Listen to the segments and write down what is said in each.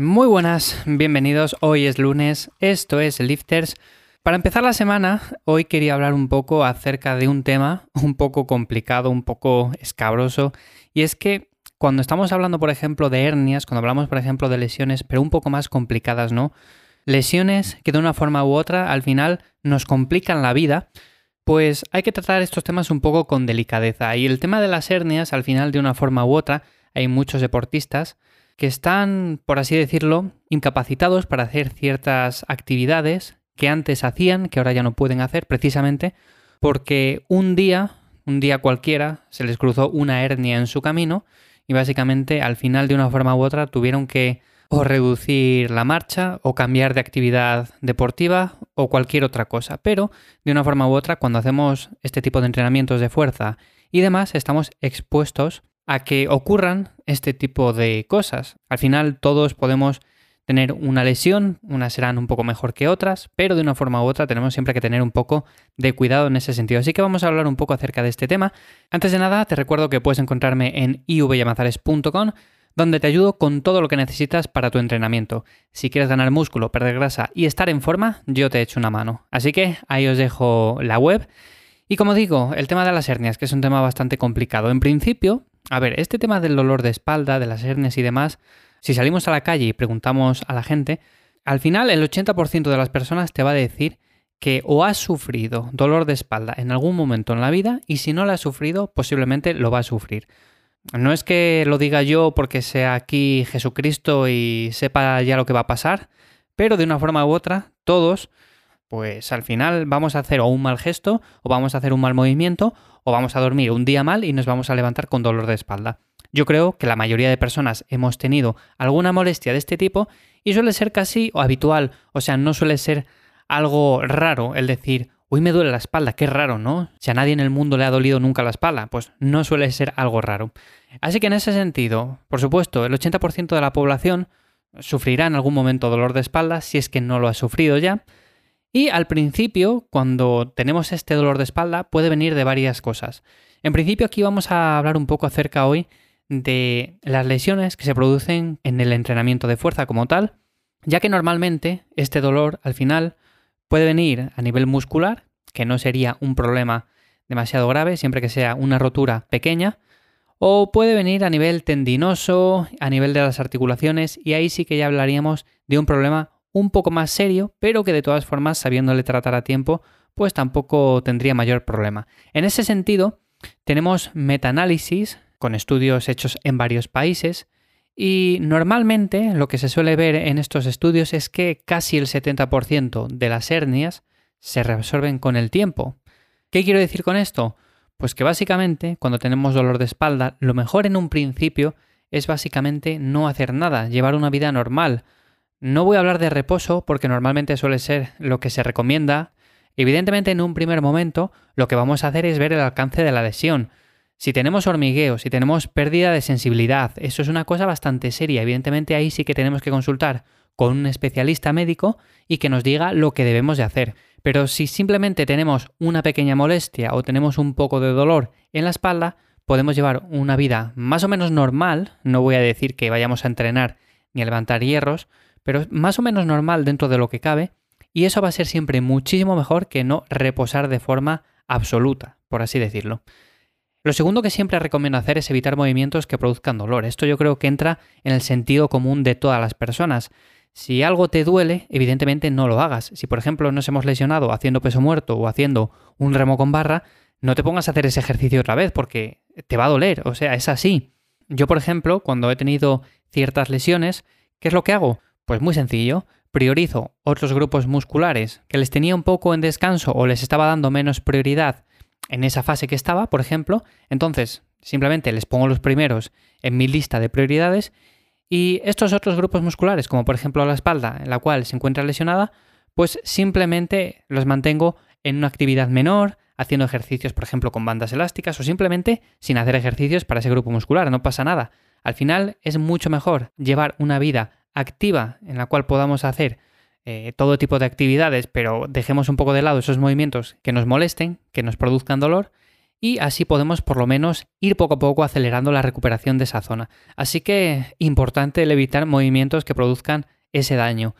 Muy buenas, bienvenidos. Hoy es lunes, esto es Lifters. Para empezar la semana, hoy quería hablar un poco acerca de un tema un poco complicado, un poco escabroso, y es que cuando estamos hablando, por ejemplo, de hernias, cuando hablamos, por ejemplo, de lesiones, pero un poco más complicadas, ¿no? Lesiones que de una forma u otra al final nos complican la vida, pues hay que tratar estos temas un poco con delicadeza. Y el tema de las hernias, al final, de una forma u otra, hay muchos deportistas que están, por así decirlo, incapacitados para hacer ciertas actividades que antes hacían, que ahora ya no pueden hacer, precisamente porque un día, un día cualquiera, se les cruzó una hernia en su camino y básicamente al final de una forma u otra tuvieron que o reducir la marcha o cambiar de actividad deportiva o cualquier otra cosa. Pero de una forma u otra, cuando hacemos este tipo de entrenamientos de fuerza y demás, estamos expuestos a que ocurran este tipo de cosas. Al final todos podemos tener una lesión, unas serán un poco mejor que otras, pero de una forma u otra tenemos siempre que tener un poco de cuidado en ese sentido. Así que vamos a hablar un poco acerca de este tema. Antes de nada, te recuerdo que puedes encontrarme en ivyamazares.com donde te ayudo con todo lo que necesitas para tu entrenamiento. Si quieres ganar músculo, perder grasa y estar en forma, yo te echo una mano. Así que ahí os dejo la web. Y como digo, el tema de las hernias, que es un tema bastante complicado. En principio, a ver, este tema del dolor de espalda, de las hernias y demás, si salimos a la calle y preguntamos a la gente, al final el 80% de las personas te va a decir que o has sufrido dolor de espalda en algún momento en la vida y si no lo has sufrido, posiblemente lo va a sufrir. No es que lo diga yo porque sea aquí Jesucristo y sepa ya lo que va a pasar, pero de una forma u otra, todos, pues al final vamos a hacer o un mal gesto, o vamos a hacer un mal movimiento, o vamos a dormir un día mal y nos vamos a levantar con dolor de espalda. Yo creo que la mayoría de personas hemos tenido alguna molestia de este tipo y suele ser casi habitual, o sea, no suele ser algo raro el decir, uy, me duele la espalda, qué raro, ¿no? Si a nadie en el mundo le ha dolido nunca la espalda, pues no suele ser algo raro. Así que en ese sentido, por supuesto, el 80% de la población sufrirá en algún momento dolor de espalda si es que no lo ha sufrido ya, y al principio, cuando tenemos este dolor de espalda, puede venir de varias cosas. En principio aquí vamos a hablar un poco acerca hoy de las lesiones que se producen en el entrenamiento de fuerza como tal, ya que normalmente este dolor al final puede venir a nivel muscular, que no sería un problema demasiado grave siempre que sea una rotura pequeña, o puede venir a nivel tendinoso, a nivel de las articulaciones, y ahí sí que ya hablaríamos de un problema un poco más serio, pero que de todas formas, sabiéndole tratar a tiempo, pues tampoco tendría mayor problema. En ese sentido, tenemos metaanálisis con estudios hechos en varios países y normalmente lo que se suele ver en estos estudios es que casi el 70% de las hernias se reabsorben con el tiempo. ¿Qué quiero decir con esto? Pues que básicamente cuando tenemos dolor de espalda, lo mejor en un principio es básicamente no hacer nada, llevar una vida normal, no voy a hablar de reposo porque normalmente suele ser lo que se recomienda. Evidentemente en un primer momento lo que vamos a hacer es ver el alcance de la lesión. Si tenemos hormigueo, si tenemos pérdida de sensibilidad, eso es una cosa bastante seria. Evidentemente ahí sí que tenemos que consultar con un especialista médico y que nos diga lo que debemos de hacer. Pero si simplemente tenemos una pequeña molestia o tenemos un poco de dolor en la espalda, podemos llevar una vida más o menos normal, no voy a decir que vayamos a entrenar ni a levantar hierros, pero más o menos normal dentro de lo que cabe, y eso va a ser siempre muchísimo mejor que no reposar de forma absoluta, por así decirlo. Lo segundo que siempre recomiendo hacer es evitar movimientos que produzcan dolor. Esto yo creo que entra en el sentido común de todas las personas. Si algo te duele, evidentemente no lo hagas. Si por ejemplo nos hemos lesionado haciendo peso muerto o haciendo un remo con barra, no te pongas a hacer ese ejercicio otra vez porque te va a doler. O sea, es así. Yo por ejemplo, cuando he tenido ciertas lesiones, ¿qué es lo que hago? Pues muy sencillo, priorizo otros grupos musculares que les tenía un poco en descanso o les estaba dando menos prioridad en esa fase que estaba, por ejemplo, entonces simplemente les pongo los primeros en mi lista de prioridades. Y estos otros grupos musculares, como por ejemplo la espalda, en la cual se encuentra lesionada, pues simplemente los mantengo en una actividad menor, haciendo ejercicios, por ejemplo, con bandas elásticas o simplemente sin hacer ejercicios para ese grupo muscular, no pasa nada. Al final es mucho mejor llevar una vida activa en la cual podamos hacer eh, todo tipo de actividades, pero dejemos un poco de lado esos movimientos que nos molesten, que nos produzcan dolor, y así podemos por lo menos ir poco a poco acelerando la recuperación de esa zona. Así que importante el evitar movimientos que produzcan ese daño.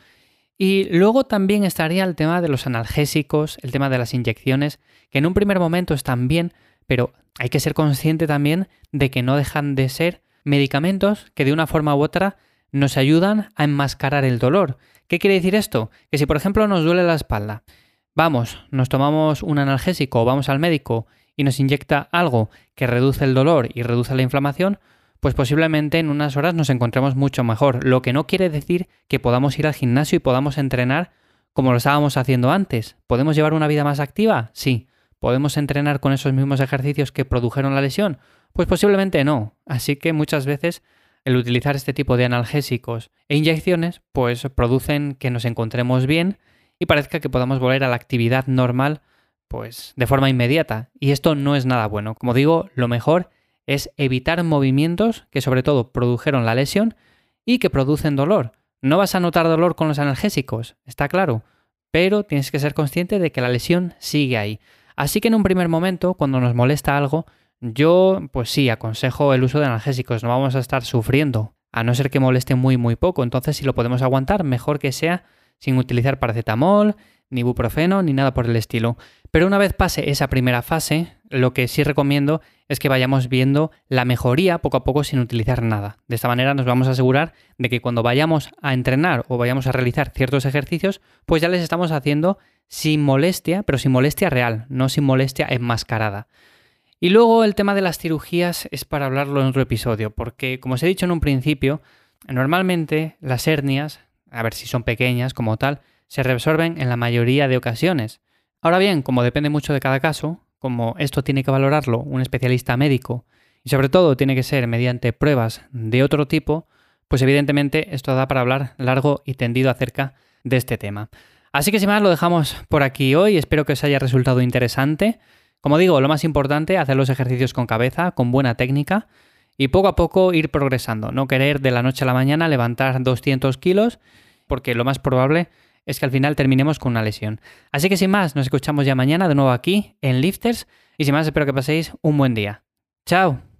Y luego también estaría el tema de los analgésicos, el tema de las inyecciones, que en un primer momento están bien, pero hay que ser consciente también de que no dejan de ser medicamentos que de una forma u otra nos ayudan a enmascarar el dolor. ¿Qué quiere decir esto? Que si por ejemplo nos duele la espalda, vamos, nos tomamos un analgésico o vamos al médico y nos inyecta algo que reduce el dolor y reduce la inflamación, pues posiblemente en unas horas nos encontremos mucho mejor. Lo que no quiere decir que podamos ir al gimnasio y podamos entrenar como lo estábamos haciendo antes. ¿Podemos llevar una vida más activa? Sí. ¿Podemos entrenar con esos mismos ejercicios que produjeron la lesión? Pues posiblemente no. Así que muchas veces el utilizar este tipo de analgésicos e inyecciones pues producen que nos encontremos bien y parezca que podamos volver a la actividad normal pues de forma inmediata. Y esto no es nada bueno. Como digo, lo mejor es evitar movimientos que sobre todo produjeron la lesión y que producen dolor. No vas a notar dolor con los analgésicos, está claro, pero tienes que ser consciente de que la lesión sigue ahí. Así que en un primer momento, cuando nos molesta algo, yo pues sí, aconsejo el uso de analgésicos, no vamos a estar sufriendo, a no ser que moleste muy muy poco, entonces si lo podemos aguantar, mejor que sea sin utilizar paracetamol, ni ibuprofeno, ni nada por el estilo. Pero una vez pase esa primera fase, lo que sí recomiendo es que vayamos viendo la mejoría poco a poco sin utilizar nada. De esta manera nos vamos a asegurar de que cuando vayamos a entrenar o vayamos a realizar ciertos ejercicios, pues ya les estamos haciendo sin molestia, pero sin molestia real, no sin molestia enmascarada. Y luego el tema de las cirugías es para hablarlo en otro episodio, porque como os he dicho en un principio, normalmente las hernias, a ver si son pequeñas como tal, se reabsorben en la mayoría de ocasiones. Ahora bien, como depende mucho de cada caso, como esto tiene que valorarlo un especialista médico y sobre todo tiene que ser mediante pruebas de otro tipo, pues evidentemente esto da para hablar largo y tendido acerca de este tema. Así que sin más lo dejamos por aquí hoy, espero que os haya resultado interesante. Como digo, lo más importante, hacer los ejercicios con cabeza, con buena técnica y poco a poco ir progresando. No querer de la noche a la mañana levantar 200 kilos, porque lo más probable es que al final terminemos con una lesión. Así que sin más, nos escuchamos ya mañana de nuevo aquí en Lifters y sin más espero que paséis un buen día. ¡Chao!